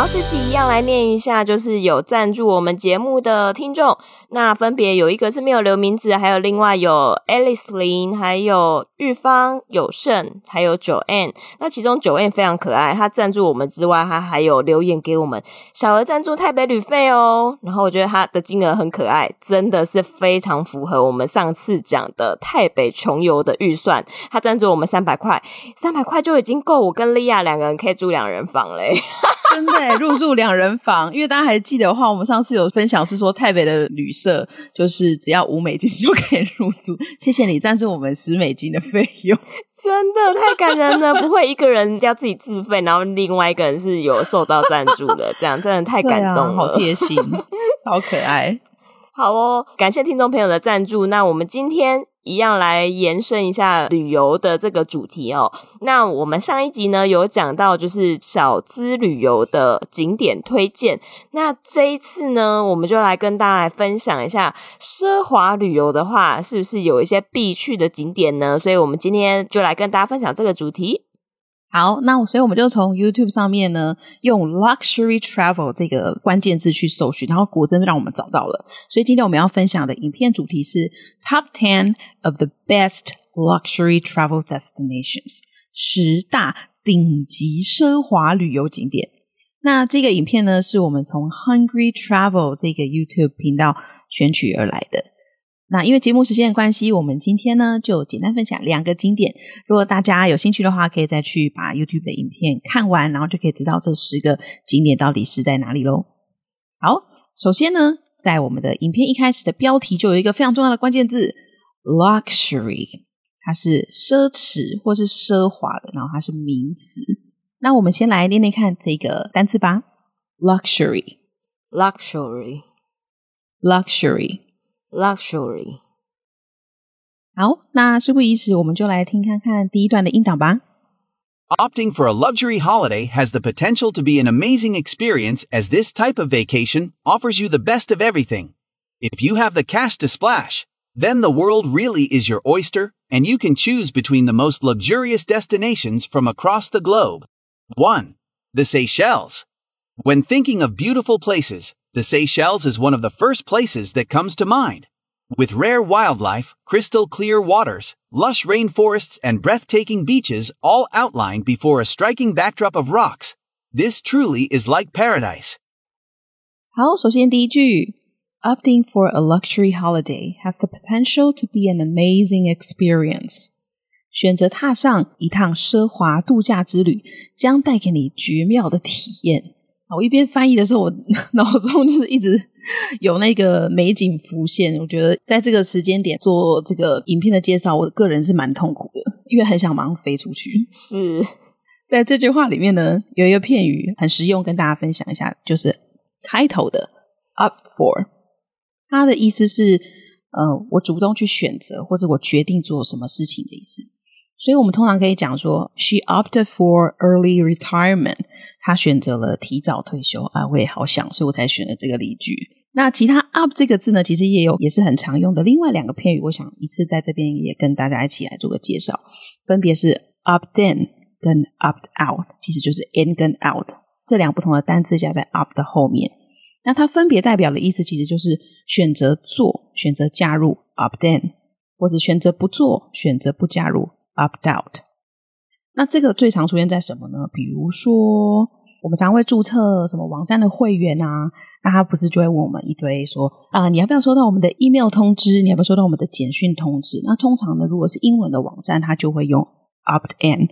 好，这期一样来念一下，就是有赞助我们节目的听众。那分别有一个是没有留名字，还有另外有 Alice 林，还有玉芳、有胜，还有九 N。那其中九 N 非常可爱，他赞助我们之外，他还有留言给我们小额赞助台北旅费哦。然后我觉得他的金额很可爱，真的是非常符合我们上次讲的台北穷游的预算。他赞助我们三百块，三百块就已经够我跟莉亚两个人可以住两人房嘞。真的入住两人房，因为大家还记得的话，我们上次有分享是说台北的旅社就是只要五美金就可以入住。谢谢你赞助我们十美金的费用，真的太感人了！不会一个人要自己自费，然后另外一个人是有受到赞助的，这样真的太感动了，好贴心，超可爱。好哦，感谢听众朋友的赞助。那我们今天。一样来延伸一下旅游的这个主题哦。那我们上一集呢有讲到就是小资旅游的景点推荐。那这一次呢，我们就来跟大家来分享一下奢华旅游的话，是不是有一些必去的景点呢？所以我们今天就来跟大家分享这个主题。好，那所以我们就从 YouTube 上面呢，用 luxury travel 这个关键字去搜寻，然后果真让我们找到了。所以今天我们要分享的影片主题是 Top Ten of the Best Luxury Travel Destinations，十大顶级奢华旅游景点。那这个影片呢，是我们从 Hungry Travel 这个 YouTube 频道选取而来的。那因为节目时间的关系，我们今天呢就简单分享两个景点。如果大家有兴趣的话，可以再去把 YouTube 的影片看完，然后就可以知道这十个景点到底是在哪里喽。好，首先呢，在我们的影片一开始的标题就有一个非常重要的关键字 “luxury”，它是奢侈或是奢华的，然后它是名词。那我们先来练练看这个单词吧：luxury，luxury，luxury。Luxury。好，那事不宜迟，我们就来听看看第一段的音档吧。Opting for a luxury holiday has the potential to be an amazing experience as this type of vacation offers you the best of everything. If you have the cash to splash, then the world really is your oyster, and you can choose between the most luxurious destinations from across the globe. 1. The Seychelles. When thinking of beautiful places, The Seychelles is one of the first places that comes to mind. With rare wildlife, crystal clear waters, lush rainforests, and breathtaking beaches all outlined before a striking backdrop of rocks, this truly is like paradise. 好，首先第一句，Opting for a luxury holiday has the potential to be an amazing experience。选择踏上一趟奢华度假之旅，将带给你绝妙的体验。 我一边翻译的时候，我 脑中就是一直有那个美景浮现。我觉得在这个时间点做这个影片的介绍，我个人是蛮痛苦的，因为很想马上飞出去。是在这句话里面呢，有一个片语很实用，跟大家分享一下，就是开头的 “opt for”，它的意思是呃，我主动去选择，或者我决定做什么事情的意思。所以我们通常可以讲说，She opted for early retirement。他选择了提早退休啊，我也好想，所以我才选了这个例句。那其他 “up” 这个字呢，其实也有，也是很常用的。另外两个片语，我想一次在这边也跟大家一起来做个介绍，分别是 “opt in” 跟 “opt out”，其实就是 “in” 跟 “out” 这两不同的单词加在 “up” 的后面。那它分别代表的意思，其实就是选择做、选择加入 “opt in”，或者选择不做、选择不加入 “opt out”。那这个最常出现在什么呢？比如说，我们常会注册什么网站的会员啊，那他不是就会问我们一堆说啊、你要不要收到我们的 email 通知？你要不要收到我们的简讯通知？那通常呢，如果是英文的网站，它就会用 opt in、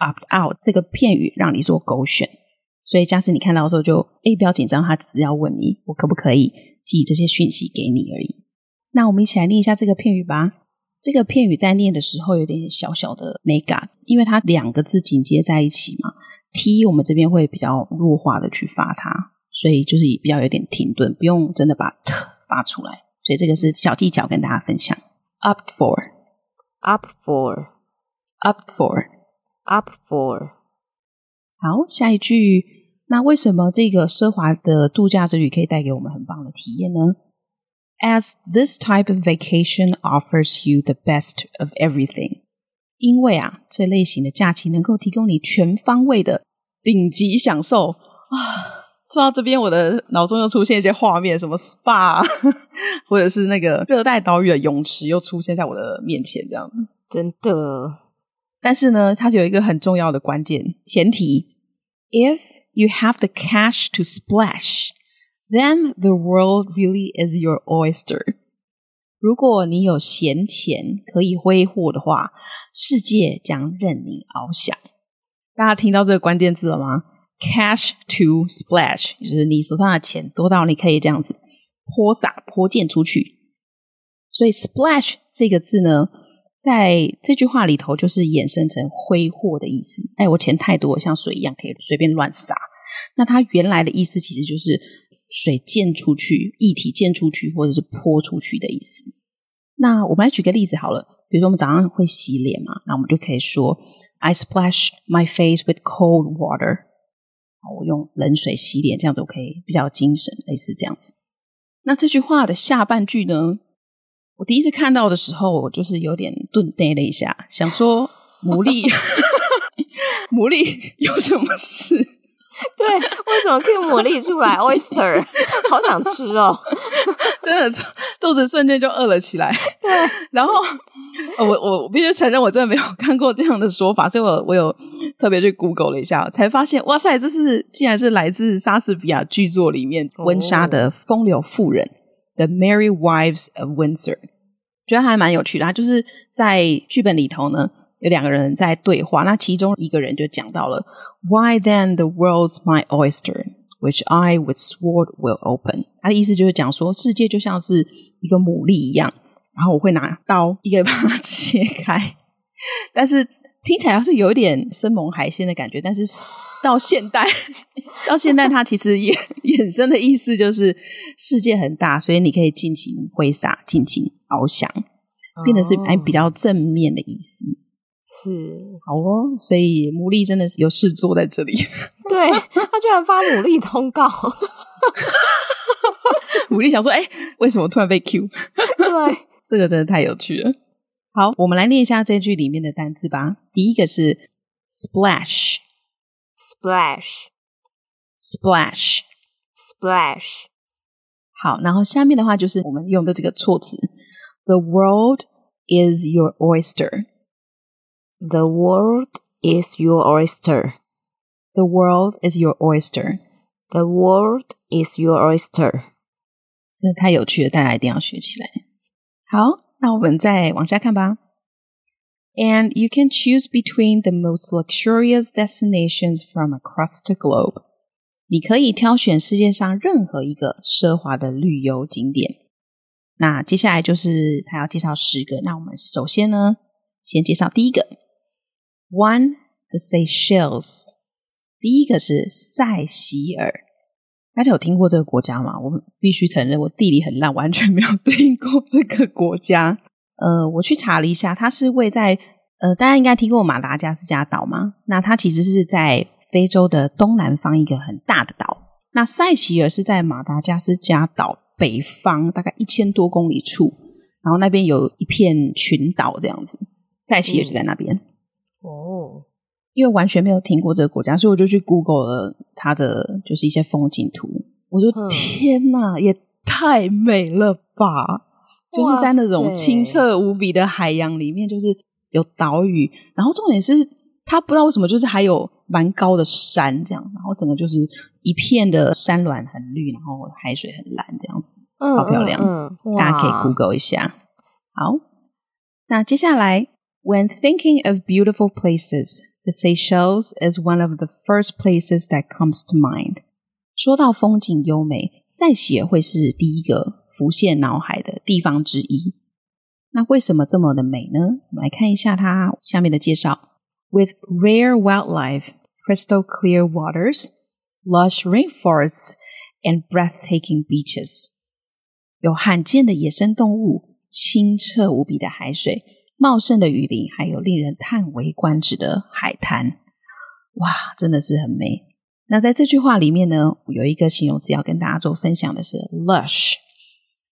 opt out 这个片语让你做勾选。所以，假使你看到的时候就，就诶不要紧张，他只是要问你，我可不可以寄这些讯息给你而已。那我们一起来念一下这个片语吧。这个片语在念的时候有点小小的美感，因为它两个字紧接在一起嘛。T 我们这边会比较弱化的去发它，所以就是比较有点停顿，不用真的把 T 发出来。所以这个是小技巧跟大家分享。Up for，up for，up for，up for。好，下一句。那为什么这个奢华的度假之旅可以带给我们很棒的体验呢？As this type of vacation offers you the best of everything，因为啊，这类型的假期能够提供你全方位的顶级享受啊！说到这边，我的脑中又出现一些画面，什么 SPA，或者是那个热带岛屿的泳池，又出现在我的面前，这样子，真的。但是呢，它有一个很重要的关键前提。If you have the cash to splash, then the world really is your oyster. 如果你有闲钱可以挥霍的话，世界将任你翱翔。大家听到这个关键字了吗？Cash to splash，就是你手上的钱多到你可以这样子泼洒、泼溅出去。所以 splash 这个字呢？在这句话里头，就是衍生成挥霍的意思。哎，我钱太多，像水一样可以随便乱洒。那它原来的意思其实就是水溅出去、液体溅出去，或者是泼出去的意思。那我们来举个例子好了，比如说我们早上会洗脸嘛，那我们就可以说 I splash my face with cold water。我用冷水洗脸，这样子我可以比较精神，类似这样子。那这句话的下半句呢？我第一次看到的时候，我就是有点顿呆了一下，想说牡蛎，牡蛎 有什么事？对，为什么可以牡蛎出来？Oyster，好想吃哦！真的，肚子瞬间就饿了起来。对，然后我我我必须承认，我真的没有看过这样的说法，所以我我有特别去 Google 了一下，才发现，哇塞，这是竟然是来自莎士比亚剧作里面温莎的风流妇人。The Merry Wives of Windsor，觉得还蛮有趣的。它就是在剧本里头呢，有两个人在对话。那其中一个人就讲到了，Why then the world's my oyster, which I with sword will open。他的意思就是讲说，世界就像是一个牡蛎一样，然后我会拿刀一个 把它切开，但是。听起来是有一点生猛海鲜的感觉，但是到现代，到现代它其实也衍生的意思就是世界很大，所以你可以尽情挥洒，尽情翱翔，变得是还比较正面的意思。是好哦，所以牡蛎真的是有事做在这里。对，他居然发牡蛎通告，牡蛎想说：“哎、欸，为什么突然被 Q？” 对，这个真的太有趣了。好，我们来念一下这句里面的单字吧。第一个是 splash，splash，splash。好，然后下面的话就是我们用的这个措辞：The world is your oyster. The world is your oyster. The world is your oyster. The world is your oyster. 真的太有趣了，大家一定要学起来。好。那我们再往下看吧。And you can choose between the most luxurious destinations from across the globe。你可以挑选世界上任何一个奢华的旅游景点。那接下来就是他要介绍十个。那我们首先呢，先介绍第一个。 One, the Seychelles。第一个是塞西尔。大家有听过这个国家吗？我必须承认，我地理很烂，完全没有听过这个国家。呃，我去查了一下，它是位在呃，大家应该听过马达加斯加岛吗？那它其实是在非洲的东南方一个很大的岛。那塞西尔是在马达加斯加岛北方大概一千多公里处，然后那边有一片群岛这样子，塞西尔就在那边。哦。因为完全没有听过这个国家，所以我就去 Google 了它的就是一些风景图。我说、嗯、天哪，也太美了吧！就是在那种清澈无比的海洋里面，就是有岛屿，然后重点是它不知道为什么，就是还有蛮高的山这样，然后整个就是一片的山峦很绿，然后海水很蓝这样子，超漂亮。嗯嗯、大家可以 Google 一下。好，那接下来 ，When thinking of beautiful places。The Seychelles is one of the first places that comes to mind。说到风景优美，塞西尔会是第一个浮现脑海的地方之一。那为什么这么的美呢？我们来看一下它下面的介绍：With rare wildlife, crystal clear waters, lush rainforests, and breathtaking beaches。有罕见的野生动物、清澈无比的海水、 茂盛的雨林，还有令人叹为观止的海滩。哇，真的是很美。那在这句话里面呢，有一个形容词要跟大家做分享的是 lush，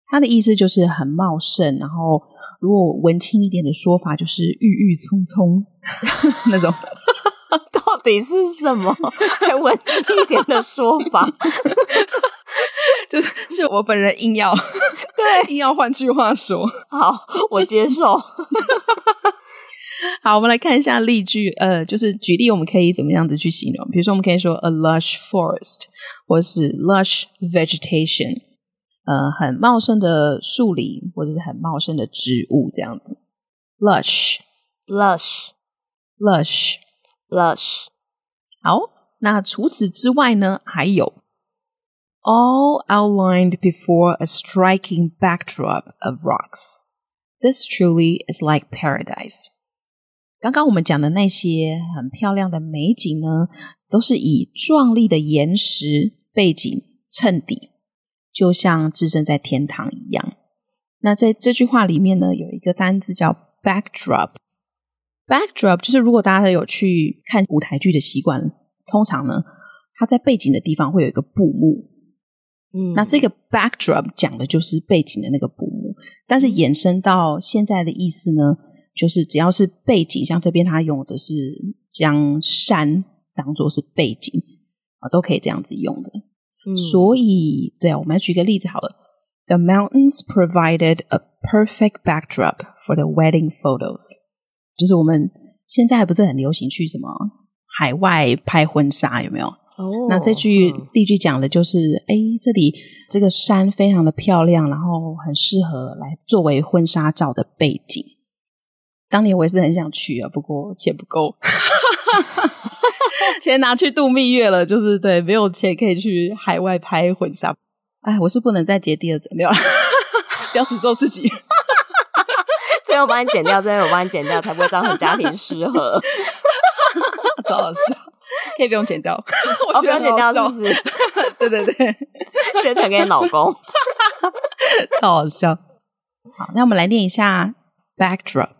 它的意思就是很茂盛，然后如果文青一点的说法就是郁郁葱葱 那种。到底是什么？还文青一点的说法？就是是我本人硬要对硬要换句话说，好，我接受。好，我们来看一下例句。呃，就是举例，我们可以怎么样子去形容？比如说，我们可以说 a lush forest，或是 lush vegetation，呃，很茂盛的树林，或者是很茂盛的植物，这样子。lush，lush，lush，lush。好，那除此之外呢，还有 all outlined before a striking backdrop of rocks. This truly is like paradise. 刚刚我们讲的那些很漂亮的美景呢，都是以壮丽的岩石背景衬底，就像置身在天堂一样。那在这句话里面呢，有一个单字叫 backdrop。backdrop 就是如果大家有去看舞台剧的习惯，通常呢，它在背景的地方会有一个布幕。嗯，那这个 backdrop 讲的就是背景的那个布幕，但是延伸到现在的意思呢，就是只要是背景，像这边他用的是将山当做是背景啊，都可以这样子用的。嗯，所以，对啊，我们来举个例子好了。The mountains provided a perfect backdrop for the wedding photos。就是我们现在还不是很流行去什么海外拍婚纱，有没有？哦，那这句例句讲的就是，哎，这里这个山非常的漂亮，然后很适合来作为婚纱照的背景。当年我也是很想去啊，不过钱不够，钱拿去度蜜月了，就是对，没有钱可以去海外拍婚纱。哎，我是不能再结第二次，没有，不要诅咒自己。最后我帮你剪掉，最后我帮你剪掉，才不会造成家庭失和。超好笑，可以不用剪掉，我哦，不用剪掉，是不是？对对对，直接传给你老公，超好笑。好，那我们来念一下 backdrop。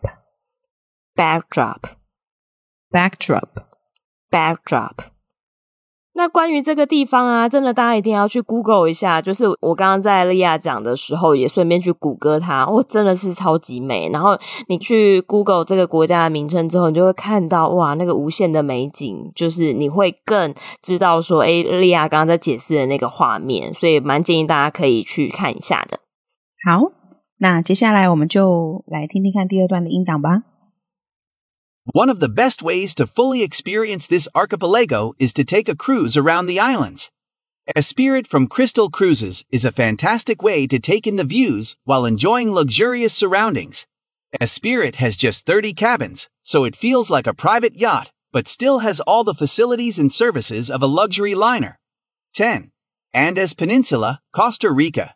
那关于这个地方啊，真的大家一定要去 Google 一下。就是我刚刚在利亚讲的时候，也顺便去谷歌它，哇，真的是超级美。然后你去 Google 这个国家的名称之后，你就会看到哇，那个无限的美景，就是你会更知道说，哎，利亚刚刚在解释的那个画面，所以蛮建议大家可以去看一下的。好，那接下来我们就来听听看第二段的音档吧。One of the best ways to fully experience this archipelago is to take a cruise around the islands. A Spirit from Crystal Cruises is a fantastic way to take in the views while enjoying luxurious surroundings. A Spirit has just 30 cabins, so it feels like a private yacht, but still has all the facilities and services of a luxury liner. 10. Andes Peninsula, Costa Rica.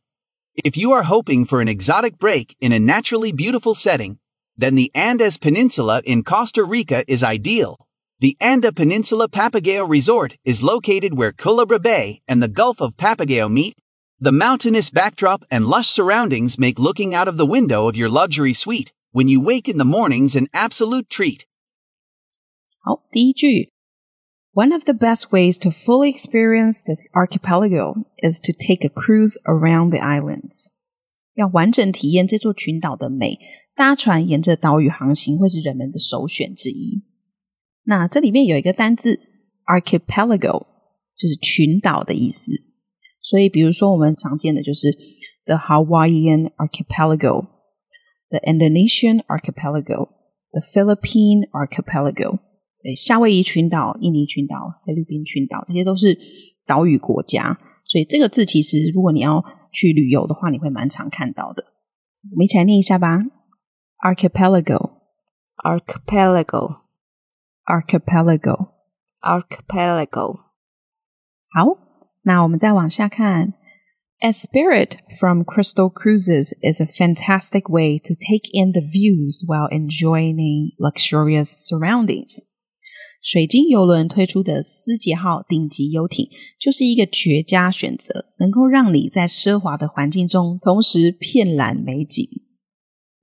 If you are hoping for an exotic break in a naturally beautiful setting, then the Andes Peninsula in Costa Rica is ideal. The Anda Peninsula Papagayo Resort is located where Culebra Bay and the Gulf of Papagayo meet. The mountainous backdrop and lush surroundings make looking out of the window of your luxury suite when you wake in the mornings an absolute treat. 好，第一句，One of the best ways to fully experience this archipelago is to take a cruise around the islands. 要完整体验这座群岛的美。 搭船沿着岛屿航行会是人们的首选之一。那这里面有一个单字 archipelago，就是群岛的意思。所以，比如说我们常见的就是 the Hawaiian archipelago，the Indonesian archipelago，the Philippine archipelago。对，夏威夷群岛、印尼群岛、菲律宾群岛，这些都是岛屿国家。所以这个字其实，如果你要去旅游的话，你会蛮常看到的。我们一起来念一下吧。Archipelago, archipelago, archipelago, archipelago。好，那我们再往下看。Esprit from Crystal Cruises is a fantastic way to take in the views while enjoying luxurious surroundings。 水晶邮轮推出的思杰号顶级游艇就是一个绝佳选择，能够让你在奢华的环境中同时遍览美景。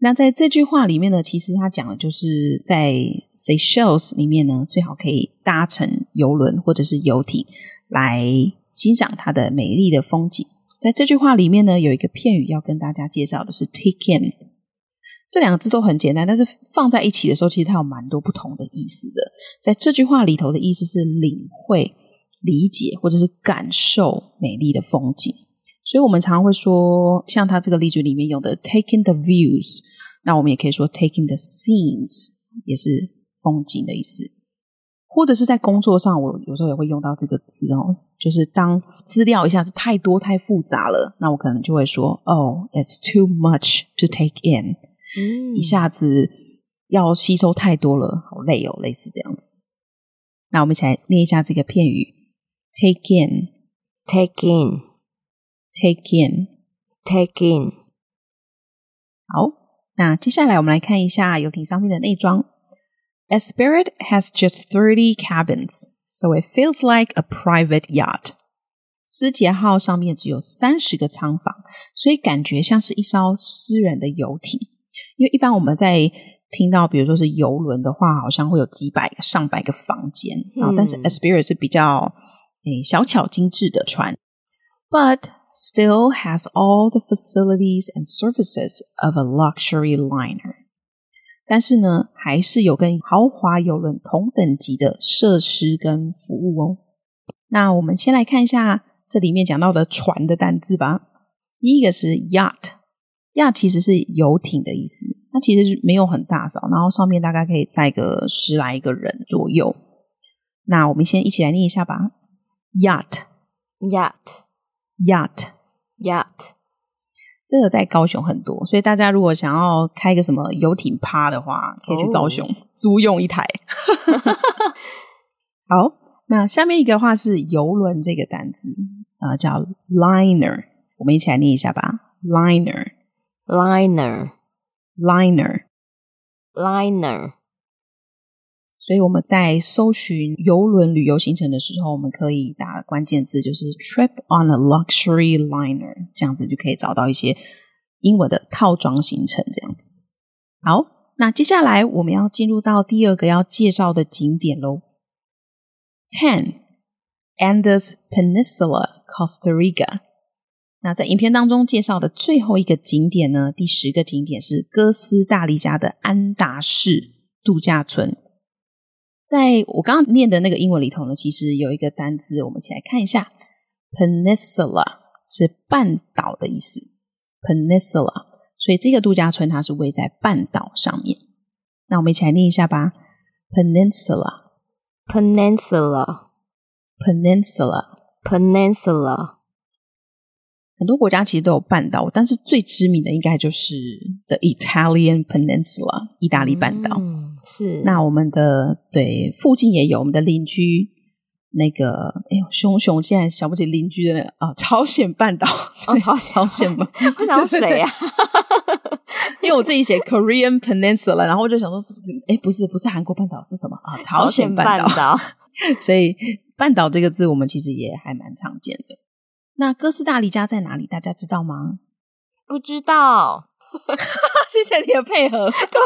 那在这句话里面呢，其实他讲的就是在 Seychelles 里面呢，最好可以搭乘游轮或者是游艇来欣赏它的美丽的风景。在这句话里面呢，有一个片语要跟大家介绍的是 take in。这两个字都很简单，但是放在一起的时候，其实它有蛮多不同的意思的。在这句话里头的意思是领会、理解或者是感受美丽的风景。所以我们常常会说，像他这个例句里面用的 “taking the views”，那我们也可以说 “taking the scenes”，也是风景的意思。或者是在工作上，我有时候也会用到这个字哦，就是当资料一下子太多太复杂了，那我可能就会说：“Oh, it's too much to take in。”嗯，一下子要吸收太多了，好累哦，类似这样子。那我们一起来念一下这个片语：take in，take in，take in，take in。好，那接下来我们来看一下游艇上面的内装。Esprit has just thirty cabins, so it feels like a private yacht. 思杰号上面只有三十个舱房，所以感觉像是一艘私人的游艇。因为一般我们在听到，比如说是游轮的话，好像会有几百、上百个房间，然后但是 Esprit 是比较诶小巧精致的船，but still has all the facilities and services of a luxury liner。但是呢，还是有跟豪华游轮同等级的设施跟服务哦。那我们先来看一下这里面讲到的船的单字吧。第一个是 yacht。yacht 其实是游艇的意思，它其实没有很大小，然后上面大概可以载个十来个人左右。那我们先一起来念一下吧，yacht，yacht，yacht，yacht，yacht，yacht。这个在高雄很多，所以大家如果想要开个什么游艇趴的话，可以去高雄租用一台。好，那下面一个话是游轮这个单字啊，呃，叫 liner，我们一起来念一下吧，liner。Liner, liner, liner。所以我们在搜寻邮轮旅游行程的时候，我们可以打关键字，就是 trip on a luxury liner，这样子就可以找到一些英文的套装行程。这样子。好，那接下来我们要进入到第二个要介绍的景点喽。Ten, Andes Peninsula, Costa Rica。那在影片当中介绍的最后一个景点呢，第十个景点是哥斯大黎加的安达市度假村。在我刚刚念的那个英文里头呢，其实有一个单词，我们一起来看一下，Peninsula 是半岛的意思，Peninsula，所以这个度假村它是位在半岛上面。那我们一起来念一下吧，Peninsula，Peninsula，Peninsula。很多国家其实都有半岛，但是最知名的应该就是 The Italian Peninsula，意大利半岛。嗯，是。那我们的对附近也有我们的邻居那个，哎呦，熊熊现在想不起邻居的那个啊，朝鲜半岛。哦，朝朝鲜吗？我想说谁呀？因为我自己写 Korean Peninsula，然后我就想说，哎，不是，不是韩国半岛是什么啊？朝鲜半岛。半岛 所以半岛这个字，我们其实也还蛮常见的。那哥斯达黎加在哪里？大家知道吗？不知道。谢谢你的配合。对，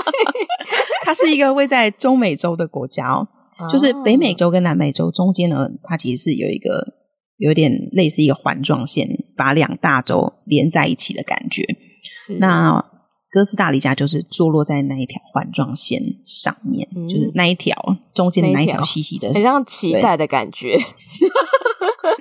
它是一个位在中美洲的国家哦，就是北美洲跟南美洲中间呢，它其实是有一个有点类似一个环状线，把两大洲连在一起的感觉。是。那哥斯达黎加就是坐落在那一条环状线上面，嗯、就是那一条中间的那一条细细的，很像脐带的感觉。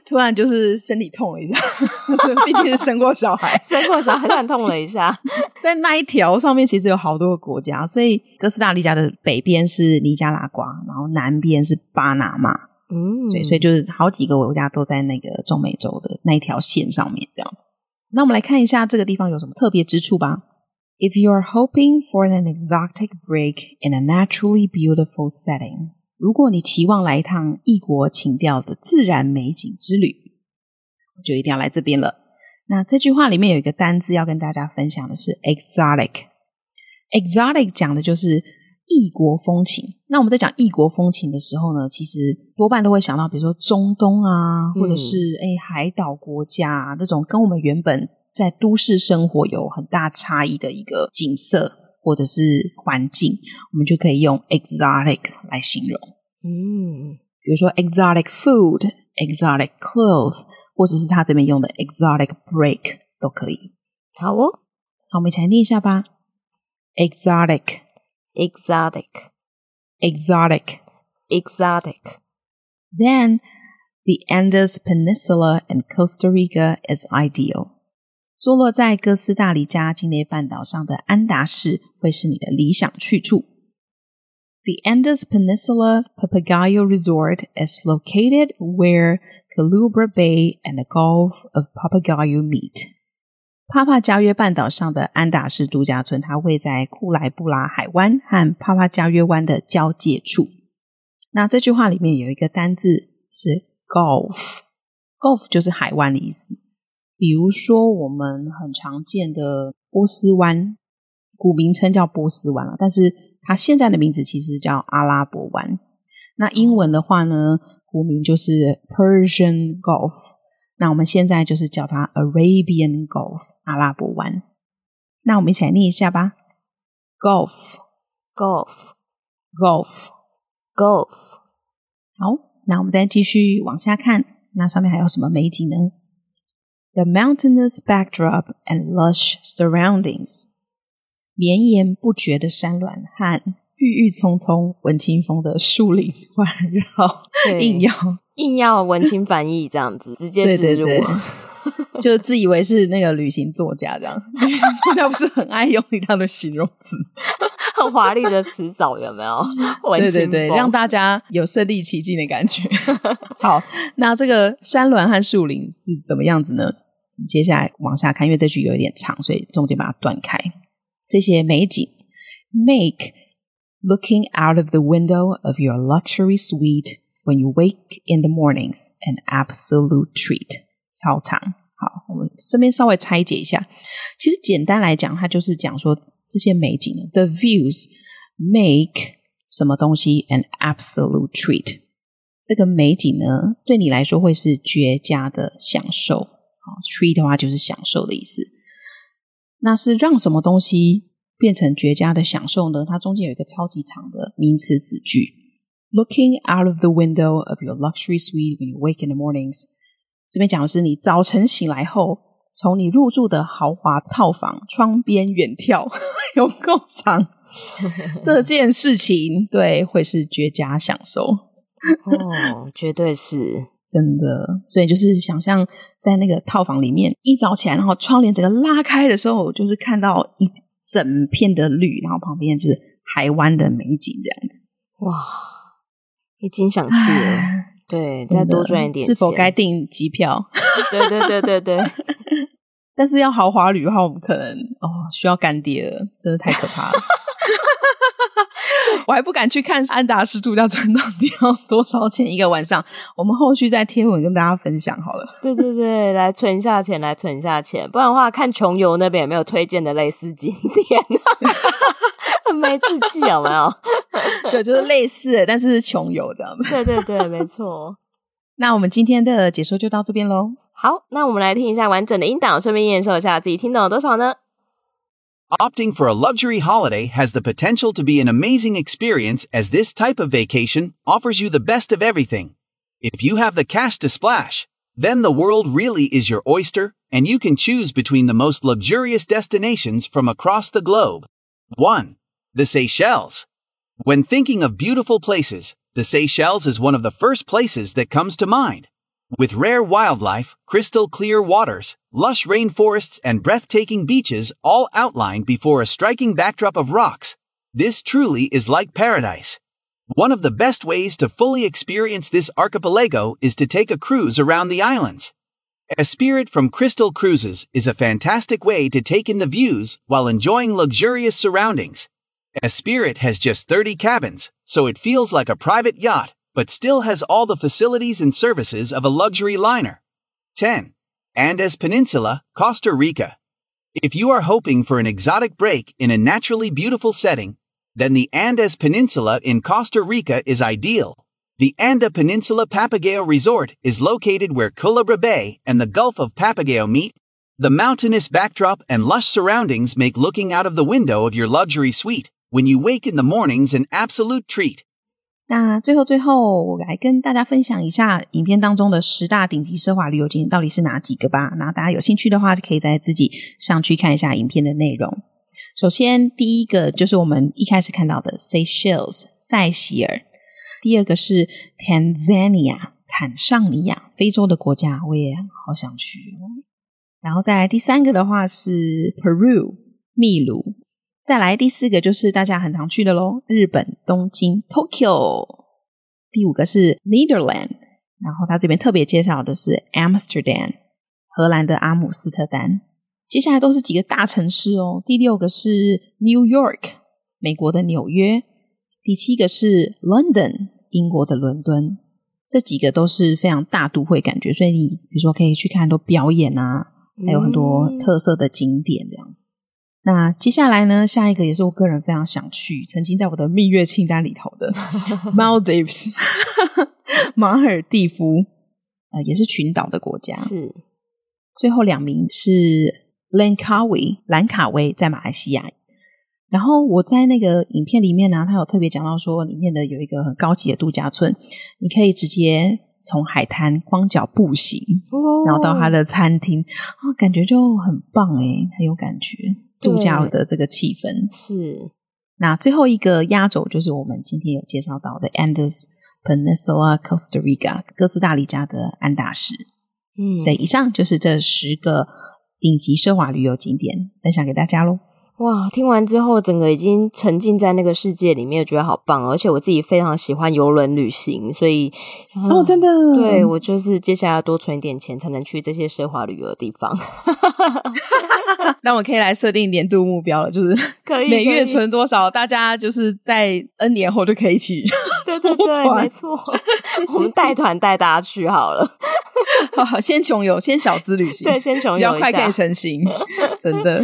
突然就是身体痛了一下，毕竟是生过小孩，生过小孩，痛了一下。在那一条上面，其实有好多个国家，所以哥斯达黎加的北边是尼加拉瓜，然后南边是巴拿马，嗯，对，所以就是好几个国家都在那个中美洲的那一条线上面，这样子。那我们来看一下这个地方有什么特别之处吧。If you are hoping for an exotic break in a naturally beautiful setting. 如果你期望来一趟异国情调的自然美景之旅，就一定要来这边了。那这句话里面有一个单字要跟大家分享的是 exotic。exotic 讲的就是异国风情。那我们在讲异国风情的时候呢，其实多半都会想到，比如说中东啊，或者是诶、欸、海岛国家啊，这种跟我们原本在都市生活有很大差异的一个景色或者是环境，我们就可以用 exotic 来形容。嗯，比如说 exotic food、exotic clothes，或者是他这边用的 exotic break 都可以。好哦，好，我们一起来念一下吧。exotic。exotic, exotic, exotic. Then the Andes Peninsula and Costa Rica is ideal. 坐落在哥斯大黎加境内半岛上的安达市会是你的理想去处。The Andes Peninsula Papagayo Resort is located where Calubra Bay and the Gulf of Papagayo meet. 帕帕加约半岛上的安达市度假村，它位在库莱布拉海湾和帕帕加约湾的交界处。那这句话里面有一个单字是 Gulf，Gulf 就是海湾的意思。比如说我们很常见的波斯湾，古名称叫波斯湾了，但是它现在的名字其实叫阿拉伯湾。那英文的话呢，古名就是 Persian Gulf。那我们现在就是叫它 Arabian Gulf 阿拉伯湾。那我们一起来念一下吧：Gulf，Gulf，Gulf。好，那我们再继续往下看，那上面还有什么美景呢？The mountainous backdrop and lush surroundings，绵延不绝的山峦和郁郁葱葱、文青风的树林环绕，硬要。硬要文青翻译这样子，直接植入，对对对 就自以为是那个旅行作家这样。旅行作家不是很爱用一样的形容词，很华丽的词藻有没有？对对对，让大家有身临其境的感觉。好，那这个山峦和树林是怎么样子呢？接下来往下看，因为这句有一点长，所以重点把它断开。这些美景，make looking out of the window of your luxury suite。When you wake in the mornings, an absolute treat。超长，好，我们这边稍微拆解一下。其实简单来讲，它就是讲说这些美景呢，the views make 什么东西 an absolute treat。这个美景呢，对你来说会是绝佳的享受。好，treat 的话就是享受的意思。那是让什么东西变成绝佳的享受呢？它中间有一个超级长的名词子句。Looking out of the window of your luxury suite when you wake in the mornings，这边讲的是你早晨醒来后，从你入住的豪华套房窗边远眺，有够长。这件事情对会是绝佳享受哦，绝对是真的。所以就是想象在那个套房里面，一早起来，然后窗帘整个拉开的时候，就是看到一整片的绿，然后旁边就是海湾的美景，这样子。哇！已经想去了，对，再多赚一点钱。是否该订机票？对对对对对。但是要豪华旅的话，我们可能哦需要干爹了，真的太可怕了。我还不敢去看安达仕度假村到底要多少钱一个晚上。我们后续再贴文跟大家分享好了。对对对，来存下钱，来存下钱，不然的话，看穷游那边有没有推荐的类似景点很 没志气有没有？就就是类似，但是穷游这样子。对对对，没错。那我们今天的解说就到这边喽。好，那我们来听一下完整的音档，顺便验收一下自己听懂了多少呢？Opting for a luxury holiday has the potential to be an amazing experience as this type of vacation offers you the best of everything. If you have the cash to splash, then the world really is your oyster, and you can choose between the most luxurious destinations from across the globe. 1. The Seychelles. When thinking of beautiful places, the Seychelles is one of the first places that comes to mind. With rare wildlife, crystal clear waters, lush rainforests, and breathtaking beaches all outlined before a striking backdrop of rocks, this truly is like paradise. One of the best ways to fully experience this archipelago is to take a cruise around the islands. A Spirit from Crystal Cruises is a fantastic way to take in the views while enjoying luxurious surroundings. A Spirit has just 30 cabins, so it feels like a private yacht but still has all the facilities and services of a luxury liner. 10. Andes Peninsula, Costa Rica. If you are hoping for an exotic break in a naturally beautiful setting, then the Andes Peninsula in Costa Rica is ideal. The Anda Peninsula Papagayo Resort is located where Culebra Bay and the Gulf of Papagayo meet. The mountainous backdrop and lush surroundings make looking out of the window of your luxury suite when you wake in the mornings an absolute treat. 那最后最后，我来跟大家分享一下影片当中的十大顶级奢华旅游景点到底是哪几个吧。那大家有兴趣的话，就可以在自己上去看一下影片的内容。首先，第一个就是我们一开始看到的 Seychelles 塞西尔。第二个是 Tanzania 坦尚尼亚，非洲的国家，我也好想去。然后再来第三个的话是 Peru 秘鲁，再来第四个就是大家很常去的喽，日本东京 Tokyo。第五个是 Netherlands，然后他这边特别介绍的是 Amsterdam 荷兰的阿姆斯特丹。接下来都是几个大城市哦。第六个是 New York 美国的纽约，第七个是 London。英国的伦敦，这几个都是非常大都会感觉，所以你比如说可以去看很多表演啊，还有很多特色的景点这样子。嗯、那接下来呢，下一个也是我个人非常想去，曾经在我的蜜月清单里头的 Maldives 马尔蒂夫，呃，也是群岛的国家。是，最后两名是 Langkawi 兰卡威，在马来西亚。然后我在那个影片里面呢、啊，他有特别讲到说，里面的有一个很高级的度假村，你可以直接从海滩光脚步行，哦、然后到他的餐厅，啊，感觉就很棒诶，很有感觉，度假的这个气氛是。那最后一个压轴就是我们今天有介绍到的 Andes Peninsula Costa Rica 哥斯达黎加的安达市。嗯，所以以上就是这十个顶级奢华旅游景点分享给大家喽。哇！听完之后，整个已经沉浸在那个世界里面，觉得好棒。而且我自己非常喜欢游轮旅行，所以哦，真的，对，我就是接下来要多存一点钱，才能去这些奢华旅游的地方。那我可以来设定年度目标了，就是可以每月存多少，大家就是在 N 年后就可以一起对对对，没错，我们带团带大家去好了。好，好，先穷游，先小资旅行，对，先穷游，比较快可以成型，真的。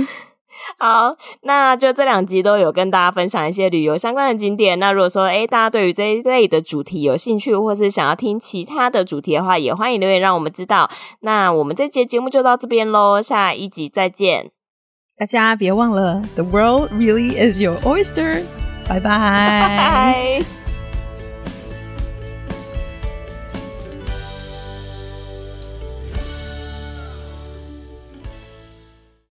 好，那就这两集都有跟大家分享一些旅游相关的景点。那如果说，诶，大家对于这一类的主题有兴趣，或是想要听其他的主题的话，也欢迎留言让我们知道。那我们这节节目就到这边喽，下一集再见。大家别忘了，The world really is your oyster。拜拜。